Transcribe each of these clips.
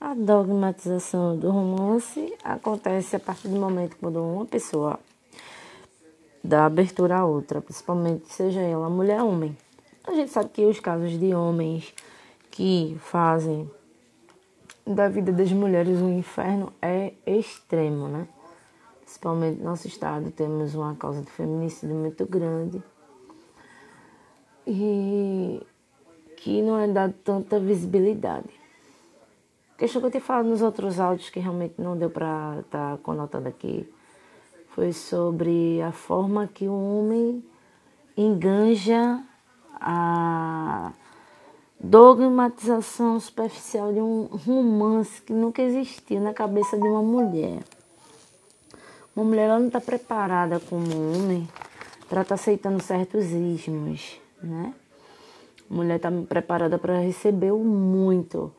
A dogmatização do romance acontece a partir do momento quando uma pessoa dá abertura a outra, principalmente seja ela mulher ou homem. A gente sabe que os casos de homens que fazem da vida das mulheres um inferno é extremo, né? Principalmente no nosso estado temos uma causa de feminicídio muito grande e que não é dado tanta visibilidade. Questão que eu te falo nos outros áudios que realmente não deu para estar tá conotando aqui foi sobre a forma que o homem enganja a dogmatização superficial de um romance que nunca existiu na cabeça de uma mulher. Uma mulher não está preparada como homem para estar tá aceitando certos ismos, né? A mulher está preparada para receber o muito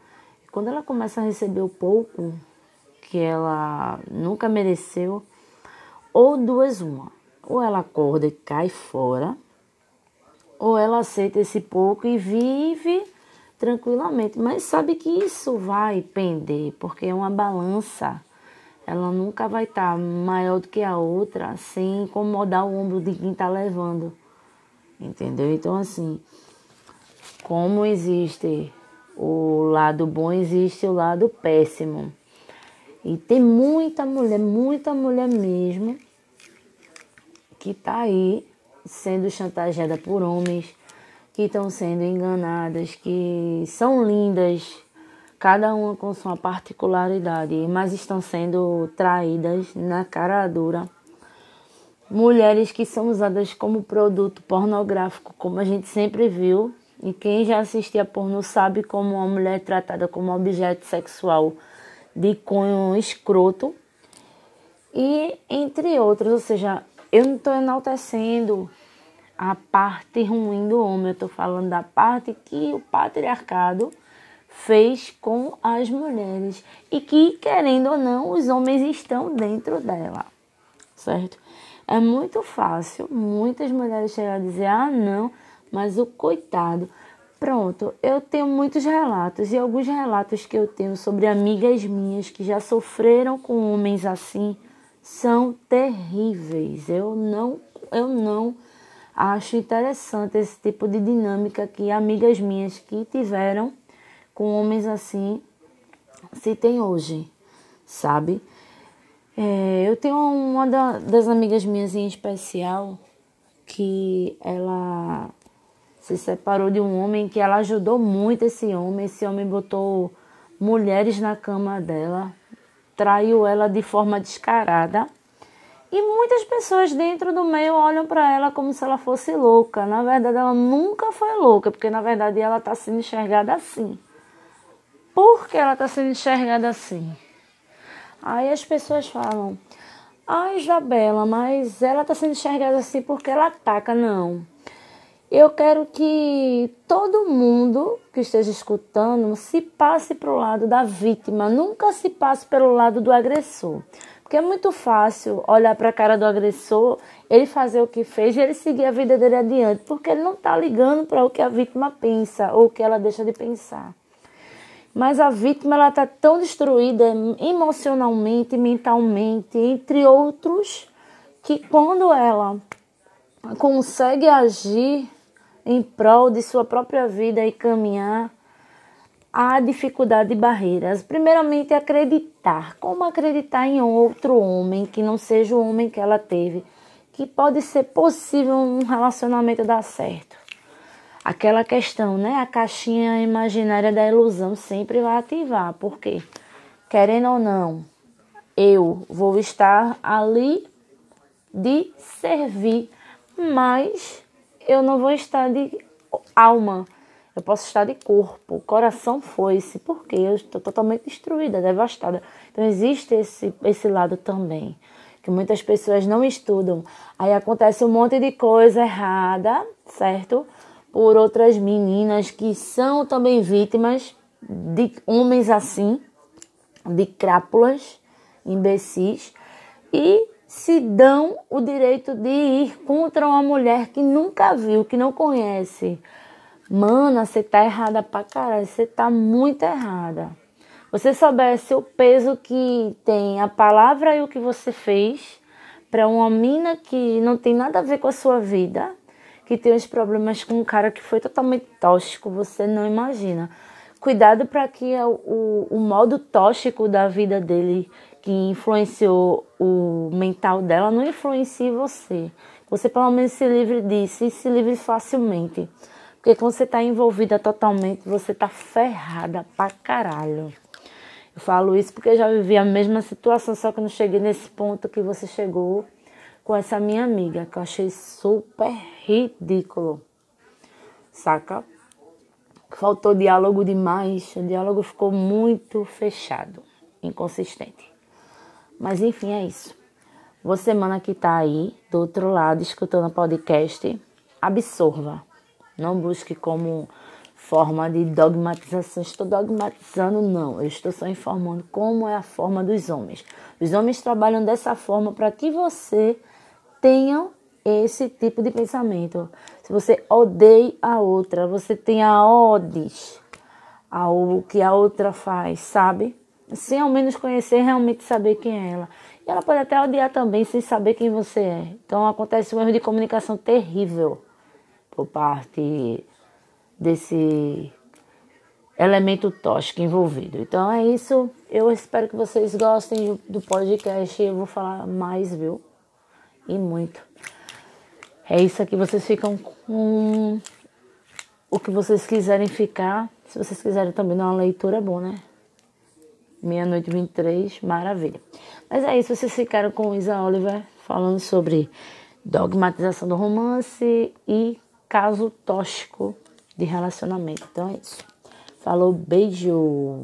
quando ela começa a receber o pouco que ela nunca mereceu, ou duas uma, ou ela acorda e cai fora, ou ela aceita esse pouco e vive tranquilamente, mas sabe que isso vai pender, porque é uma balança. Ela nunca vai estar tá maior do que a outra sem incomodar o ombro de quem está levando. Entendeu? Então, assim, como existe o lado bom, existe o lado péssimo. E tem muita mulher, muita mulher mesmo, que tá aí sendo chantageada por homens, que estão sendo enganadas, que são lindas, cada uma com sua particularidade, mas estão sendo traídas na cara dura. Mulheres que são usadas como produto pornográfico, como a gente sempre viu, e quem já assistia porno sabe como uma mulher é tratada como objeto sexual de cunho escroto. E entre outros, ou seja, eu não estou enaltecendo a parte ruim do homem, eu estou falando da parte que o patriarcado fez com as mulheres e que, querendo ou não, os homens estão dentro dela, certo? É muito fácil muitas mulheres chegar a dizer: ah, não mas o coitado. Pronto, eu tenho muitos relatos e alguns relatos que eu tenho sobre amigas minhas que já sofreram com homens assim são terríveis. Eu não, eu não acho interessante esse tipo de dinâmica que amigas minhas que tiveram com homens assim se tem hoje, sabe? É, eu tenho uma das amigas minhas em especial que ela se separou de um homem que ela ajudou muito esse homem. Esse homem botou mulheres na cama dela, traiu ela de forma descarada. E muitas pessoas dentro do meio olham para ela como se ela fosse louca. Na verdade, ela nunca foi louca, porque na verdade ela está sendo enxergada assim. Por que ela está sendo enxergada assim? Aí as pessoas falam: Ah, Isabela, mas ela está sendo enxergada assim porque ela ataca. Não. Eu quero que todo mundo que esteja escutando se passe para o lado da vítima, nunca se passe pelo lado do agressor. Porque é muito fácil olhar para a cara do agressor, ele fazer o que fez e ele seguir a vida dele adiante, porque ele não está ligando para o que a vítima pensa ou o que ela deixa de pensar. Mas a vítima ela está tão destruída emocionalmente, mentalmente, entre outros, que quando ela consegue agir em prol de sua própria vida e caminhar, há dificuldade e barreiras. Primeiramente, acreditar. Como acreditar em outro homem que não seja o homem que ela teve? Que pode ser possível um relacionamento dar certo. Aquela questão, né? A caixinha imaginária da ilusão sempre vai ativar. Por quê? Querendo ou não, eu vou estar ali de servir, mas eu não vou estar de alma, eu posso estar de corpo. Coração foi-se, porque eu estou totalmente destruída, devastada. Então existe esse, esse lado também, que muitas pessoas não estudam. Aí acontece um monte de coisa errada, certo? Por outras meninas que são também vítimas de homens assim, de crápulas, imbecis, e se dão o direito de ir contra uma mulher que nunca viu, que não conhece. Mana, você tá errada pra caralho, você tá muito errada. você soubesse o peso que tem a palavra e o que você fez para uma mina que não tem nada a ver com a sua vida, que tem os problemas com um cara que foi totalmente tóxico, você não imagina. Cuidado para que o, o modo tóxico da vida dele, que influenciou o mental dela, não influencie você. Você pelo menos se livre disso e se livre facilmente. Porque quando você está envolvida totalmente, você está ferrada pra caralho. Eu falo isso porque eu já vivi a mesma situação, só que não cheguei nesse ponto que você chegou com essa minha amiga, que eu achei super ridículo. Saca? Faltou diálogo demais, o diálogo ficou muito fechado, inconsistente. Mas enfim, é isso. Você, mana que tá aí do outro lado escutando o podcast, absorva. Não busque como forma de dogmatização. Estou dogmatizando, não. Eu estou só informando como é a forma dos homens. Os homens trabalham dessa forma para que você tenha esse tipo de pensamento. Se você odeia a outra, você tenha odes ao que a outra faz, sabe? Sem ao menos conhecer, realmente saber quem é ela. E ela pode até odiar também sem saber quem você é. Então acontece um erro de comunicação terrível por parte desse elemento tóxico envolvido. Então é isso. Eu espero que vocês gostem do podcast. Eu vou falar mais, viu? E muito. É isso aqui. Vocês ficam com o que vocês quiserem ficar. Se vocês quiserem também dar uma leitura, é bom, né? Meia-noite 23, maravilha. Mas é isso. Vocês ficaram com Isa Oliver falando sobre dogmatização do romance e caso tóxico de relacionamento. Então é isso. Falou, beijo.